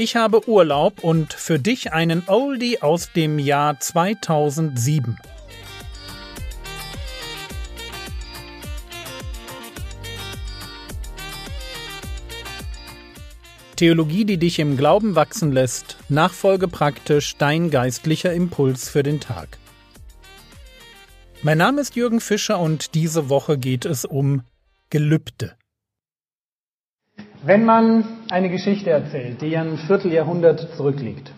Ich habe Urlaub und für dich einen Oldie aus dem Jahr 2007. Theologie, die dich im Glauben wachsen lässt, nachfolge praktisch dein geistlicher Impuls für den Tag. Mein Name ist Jürgen Fischer und diese Woche geht es um Gelübde. Wenn man eine Geschichte erzählt, die ein Vierteljahrhundert zurückliegt,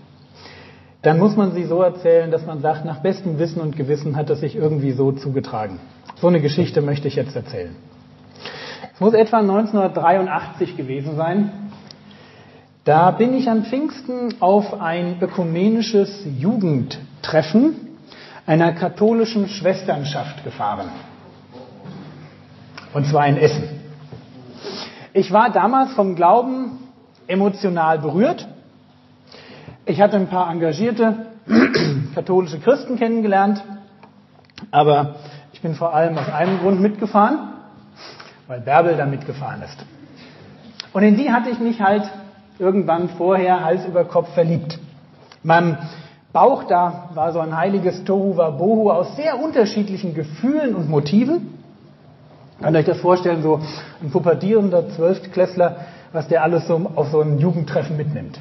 dann muss man sie so erzählen, dass man sagt, nach bestem Wissen und Gewissen hat es sich irgendwie so zugetragen. So eine Geschichte möchte ich jetzt erzählen. Es muss etwa 1983 gewesen sein. Da bin ich an Pfingsten auf ein ökumenisches Jugendtreffen einer katholischen Schwesternschaft gefahren. Und zwar in Essen. Ich war damals vom Glauben emotional berührt. Ich hatte ein paar engagierte katholische Christen kennengelernt, aber ich bin vor allem aus einem Grund mitgefahren, weil Bärbel da mitgefahren ist. Und in die hatte ich mich halt irgendwann vorher Hals über Kopf verliebt. In meinem Bauch da war so ein heiliges Tohu Wabohu aus sehr unterschiedlichen Gefühlen und Motiven. Ihr euch das vorstellen, so ein pubertierender Zwölftklässler, was der alles so auf so ein Jugendtreffen mitnimmt.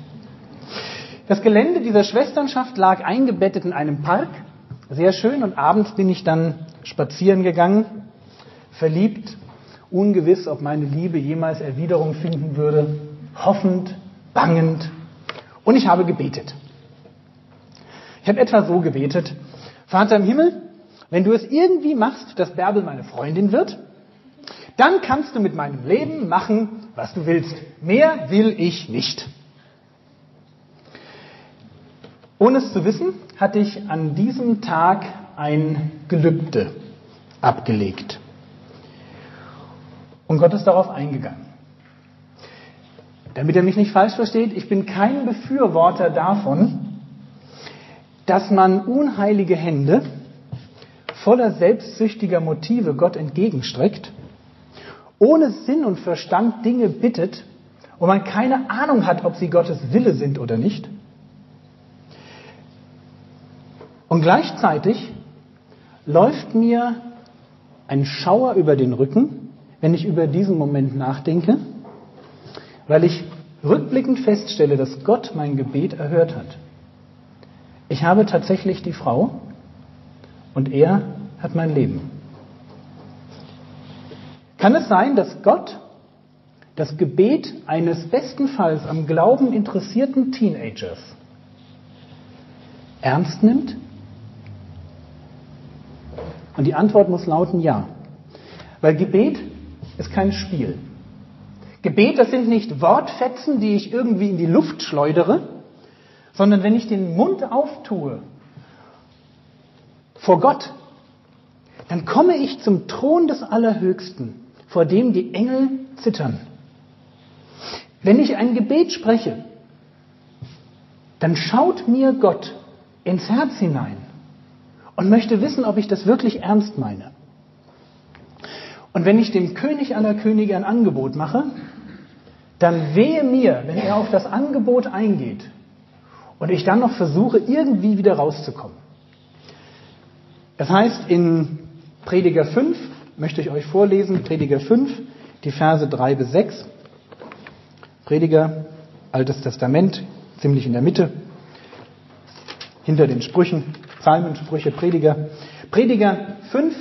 Das Gelände dieser Schwesternschaft lag eingebettet in einem Park, sehr schön, und abends bin ich dann spazieren gegangen, verliebt, ungewiss, ob meine Liebe jemals Erwiderung finden würde, hoffend, bangend, und ich habe gebetet. Ich habe etwa so gebetet, Vater im Himmel, wenn du es irgendwie machst, dass Bärbel meine Freundin wird, dann kannst du mit meinem Leben machen, was du willst. Mehr will ich nicht. Ohne es zu wissen, hatte ich an diesem Tag ein Gelübde abgelegt. Und Gott ist darauf eingegangen. Damit er mich nicht falsch versteht, ich bin kein Befürworter davon, dass man unheilige Hände voller selbstsüchtiger Motive Gott entgegenstreckt, ohne Sinn und Verstand Dinge bittet und man keine Ahnung hat, ob sie Gottes Wille sind oder nicht. Und gleichzeitig läuft mir ein Schauer über den Rücken, wenn ich über diesen Moment nachdenke, weil ich rückblickend feststelle, dass Gott mein Gebet erhört hat. Ich habe tatsächlich die Frau und er hat mein Leben. Kann es sein, dass Gott das Gebet eines bestenfalls am Glauben interessierten Teenagers ernst nimmt? Und die Antwort muss lauten ja. Weil Gebet ist kein Spiel. Gebet, das sind nicht Wortfetzen, die ich irgendwie in die Luft schleudere, sondern wenn ich den Mund auftue vor Gott, dann komme ich zum Thron des Allerhöchsten, vor dem die Engel zittern. Wenn ich ein Gebet spreche, dann schaut mir Gott ins Herz hinein und möchte wissen, ob ich das wirklich ernst meine. Und wenn ich dem König aller Könige ein Angebot mache, dann wehe mir, wenn er auf das Angebot eingeht und ich dann noch versuche, irgendwie wieder rauszukommen. Das heißt in Prediger 5, möchte ich euch vorlesen, Prediger 5, die Verse 3 bis 6. Prediger, Altes Testament, ziemlich in der Mitte, hinter den Sprüchen, Psalmen, Sprüche, Prediger. Prediger 5,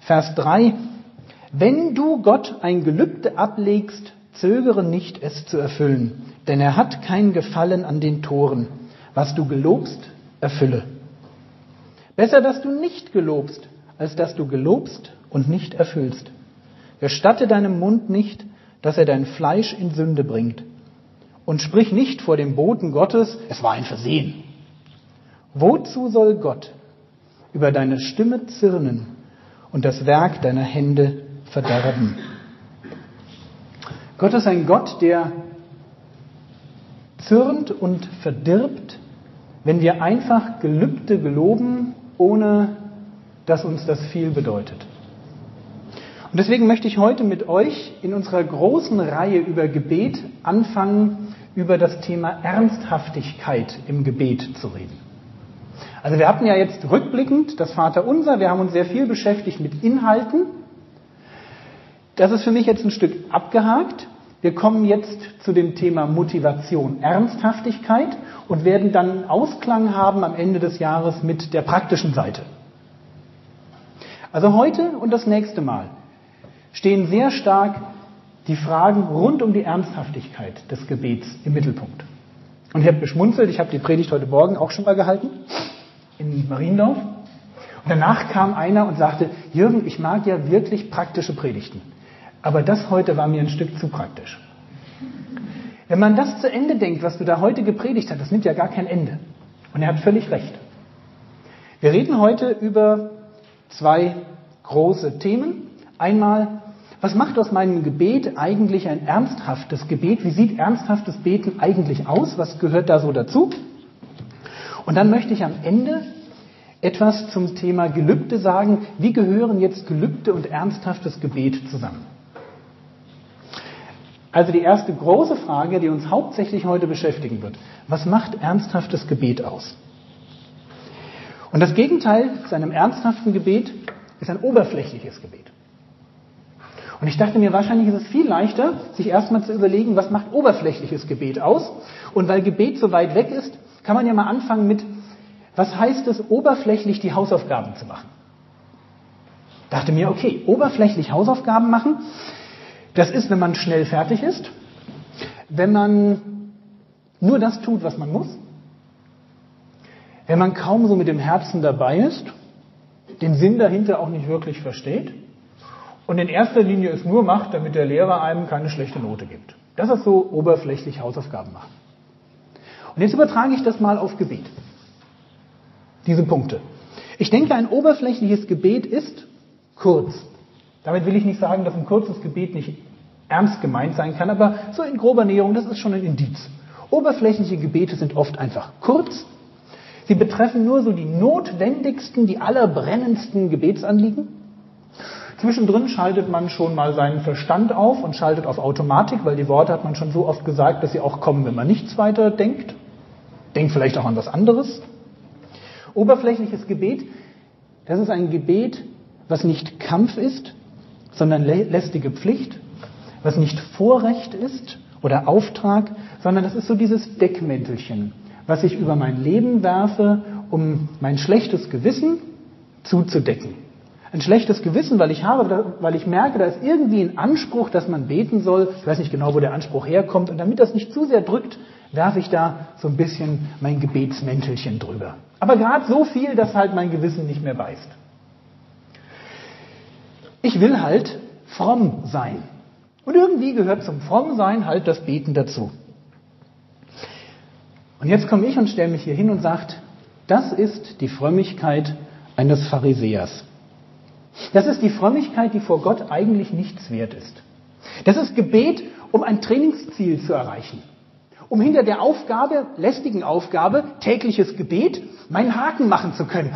Vers 3. Wenn du Gott ein Gelübde ablegst, zögere nicht, es zu erfüllen denn er hat kein Gefallen an den Toren. Was du gelobst, erfülle. Besser, dass du nicht gelobst, als dass du gelobst und nicht erfüllst. Gestatte deinem Mund nicht, dass er dein Fleisch in Sünde bringt. Und sprich nicht vor dem Boten Gottes, es war ein Versehen. Wozu soll Gott über deine Stimme zirnen und das Werk deiner Hände verderben? Gott ist ein Gott, der zürnt und verdirbt, wenn wir einfach Gelübde geloben, ohne dass uns das viel bedeutet. Und deswegen möchte ich heute mit euch in unserer großen Reihe über Gebet anfangen, über das Thema Ernsthaftigkeit im Gebet zu reden. Also wir hatten ja jetzt rückblickend das Vaterunser, wir haben uns sehr viel beschäftigt mit Inhalten. Das ist für mich jetzt ein Stück abgehakt. Wir kommen jetzt zu dem Thema Motivation, Ernsthaftigkeit und werden dann Ausklang haben am Ende des Jahres mit der praktischen Seite. Also heute und das nächste Mal stehen sehr stark die Fragen rund um die Ernsthaftigkeit des Gebets im Mittelpunkt. Und ich habe geschmunzelt, ich habe die Predigt heute Morgen auch schon mal gehalten in Mariendorf. Und danach kam einer und sagte, Jürgen, ich mag ja wirklich praktische Predigten. Aber das heute war mir ein Stück zu praktisch. Wenn man das zu Ende denkt, was du da heute gepredigt hast, das nimmt ja gar kein Ende. Und er hat völlig recht. Wir reden heute über zwei große Themen. Einmal, was macht aus meinem Gebet eigentlich ein ernsthaftes Gebet? Wie sieht ernsthaftes Beten eigentlich aus? Was gehört da so dazu? Und dann möchte ich am Ende etwas zum Thema Gelübde sagen. Wie gehören jetzt Gelübde und ernsthaftes Gebet zusammen? Also die erste große Frage, die uns hauptsächlich heute beschäftigen wird. Was macht ernsthaftes Gebet aus? Und das Gegenteil zu einem ernsthaften Gebet ist ein oberflächliches Gebet. Und ich dachte mir, wahrscheinlich ist es viel leichter, sich erstmal zu überlegen, was macht oberflächliches Gebet aus. Und weil Gebet so weit weg ist, kann man ja mal anfangen mit, was heißt es, oberflächlich die Hausaufgaben zu machen? Dachte mir, okay, oberflächlich Hausaufgaben machen, das ist, wenn man schnell fertig ist, wenn man nur das tut, was man muss, wenn man kaum so mit dem Herzen dabei ist, den Sinn dahinter auch nicht wirklich versteht und in erster Linie es nur macht, damit der Lehrer einem keine schlechte Note gibt. Das ist so oberflächlich Hausaufgaben machen. Und jetzt übertrage ich das mal auf Gebet. Diese Punkte. Ich denke, ein oberflächliches Gebet ist kurz. Damit will ich nicht sagen, dass ein kurzes Gebet nicht ernst gemeint sein kann, aber so in grober Näherung, das ist schon ein Indiz. Oberflächliche Gebete sind oft einfach kurz. Sie betreffen nur so die notwendigsten, die allerbrennendsten Gebetsanliegen. Zwischendrin schaltet man schon mal seinen Verstand auf und schaltet auf Automatik, weil die Worte hat man schon so oft gesagt, dass sie auch kommen, wenn man nichts weiter denkt. Denkt vielleicht auch an was anderes. Oberflächliches Gebet, das ist ein Gebet, was nicht Kampf ist, sondern lästige Pflicht, was nicht Vorrecht ist oder Auftrag, sondern das ist so dieses Deckmäntelchen, was ich über mein Leben werfe, um mein schlechtes Gewissen zuzudecken. Ein schlechtes Gewissen, weil ich habe, weil ich merke, da ist irgendwie ein Anspruch, dass man beten soll. Ich weiß nicht genau, wo der Anspruch herkommt. Und damit das nicht zu sehr drückt, werfe ich da so ein bisschen mein Gebetsmäntelchen drüber. Aber gerade so viel, dass halt mein Gewissen nicht mehr beißt. Ich will halt fromm sein. Und irgendwie gehört zum Frommsein halt das Beten dazu. Und jetzt komme ich und stelle mich hier hin und sage, das ist die Frömmigkeit eines Pharisäers. Das ist die Frömmigkeit, die vor Gott eigentlich nichts wert ist. Das ist Gebet, um ein Trainingsziel zu erreichen um hinter der Aufgabe, lästigen Aufgabe, tägliches Gebet, meinen Haken machen zu können.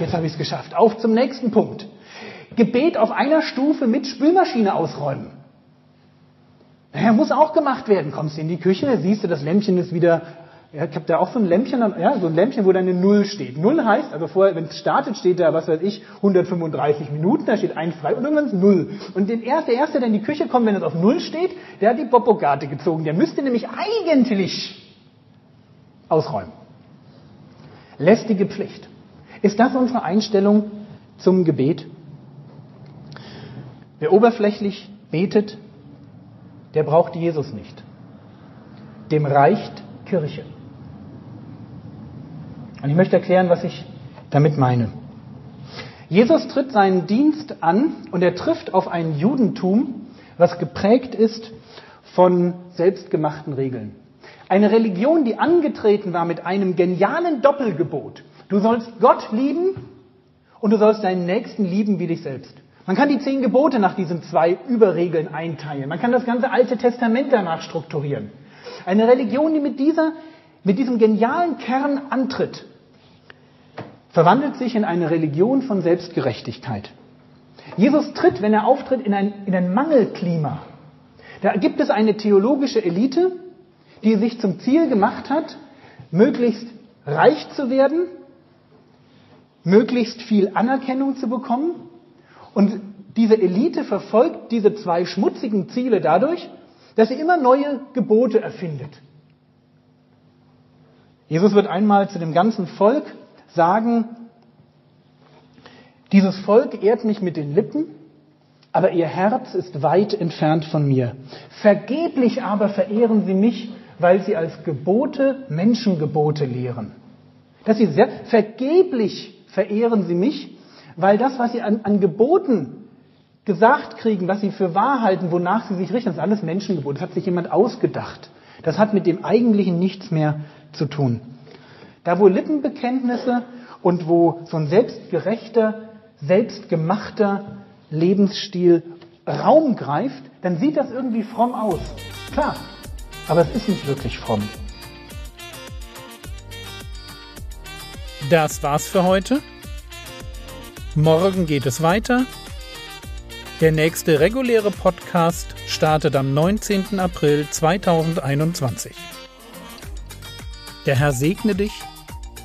Jetzt habe ich es geschafft. Auf zum nächsten Punkt. Gebet auf einer Stufe mit Spülmaschine ausräumen. Naja, muss auch gemacht werden. Kommst du in die Küche, siehst du, das Lämpchen ist wieder ich habe da auch so ein Lämpchen, ja, so ein Lämpchen, wo da eine Null steht. Null heißt, also vorher, wenn es startet, steht da, was weiß ich, 135 Minuten, da steht ein frei und irgendwann ist Null. Und der erste, der erste, der in die Küche kommt, wenn es auf Null steht, der hat die Popogate gezogen. Der müsste nämlich eigentlich ausräumen. Lästige Pflicht. Ist das unsere Einstellung zum Gebet? Wer oberflächlich betet, der braucht Jesus nicht. Dem reicht Kirche. Und ich möchte erklären, was ich damit meine. Jesus tritt seinen Dienst an und er trifft auf ein Judentum, was geprägt ist von selbstgemachten Regeln. Eine Religion, die angetreten war mit einem genialen Doppelgebot. Du sollst Gott lieben und du sollst deinen Nächsten lieben wie dich selbst. Man kann die zehn Gebote nach diesen zwei Überregeln einteilen. Man kann das ganze Alte Testament danach strukturieren. Eine Religion, die mit dieser mit diesem genialen Kern antritt, verwandelt sich in eine Religion von Selbstgerechtigkeit. Jesus tritt, wenn er auftritt, in ein, in ein Mangelklima. Da gibt es eine theologische Elite, die sich zum Ziel gemacht hat, möglichst reich zu werden, möglichst viel Anerkennung zu bekommen. Und diese Elite verfolgt diese zwei schmutzigen Ziele dadurch, dass sie immer neue Gebote erfindet. Jesus wird einmal zu dem ganzen Volk sagen, dieses Volk ehrt mich mit den Lippen, aber ihr Herz ist weit entfernt von mir. Vergeblich aber verehren sie mich, weil sie als Gebote Menschengebote lehren. Dass sie sehr vergeblich verehren sie mich, weil das, was sie an, an Geboten gesagt kriegen, was sie für wahr halten, wonach sie sich richten, das ist alles Menschengebot. Das hat sich jemand ausgedacht. Das hat mit dem Eigentlichen nichts mehr zu tun. Da, wo Lippenbekenntnisse und wo so ein selbstgerechter, selbstgemachter Lebensstil Raum greift, dann sieht das irgendwie fromm aus. Klar, aber es ist nicht wirklich fromm. Das war's für heute. Morgen geht es weiter. Der nächste reguläre Podcast startet am 19. April 2021. Der Herr segne dich,